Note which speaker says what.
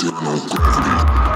Speaker 1: internal gravity.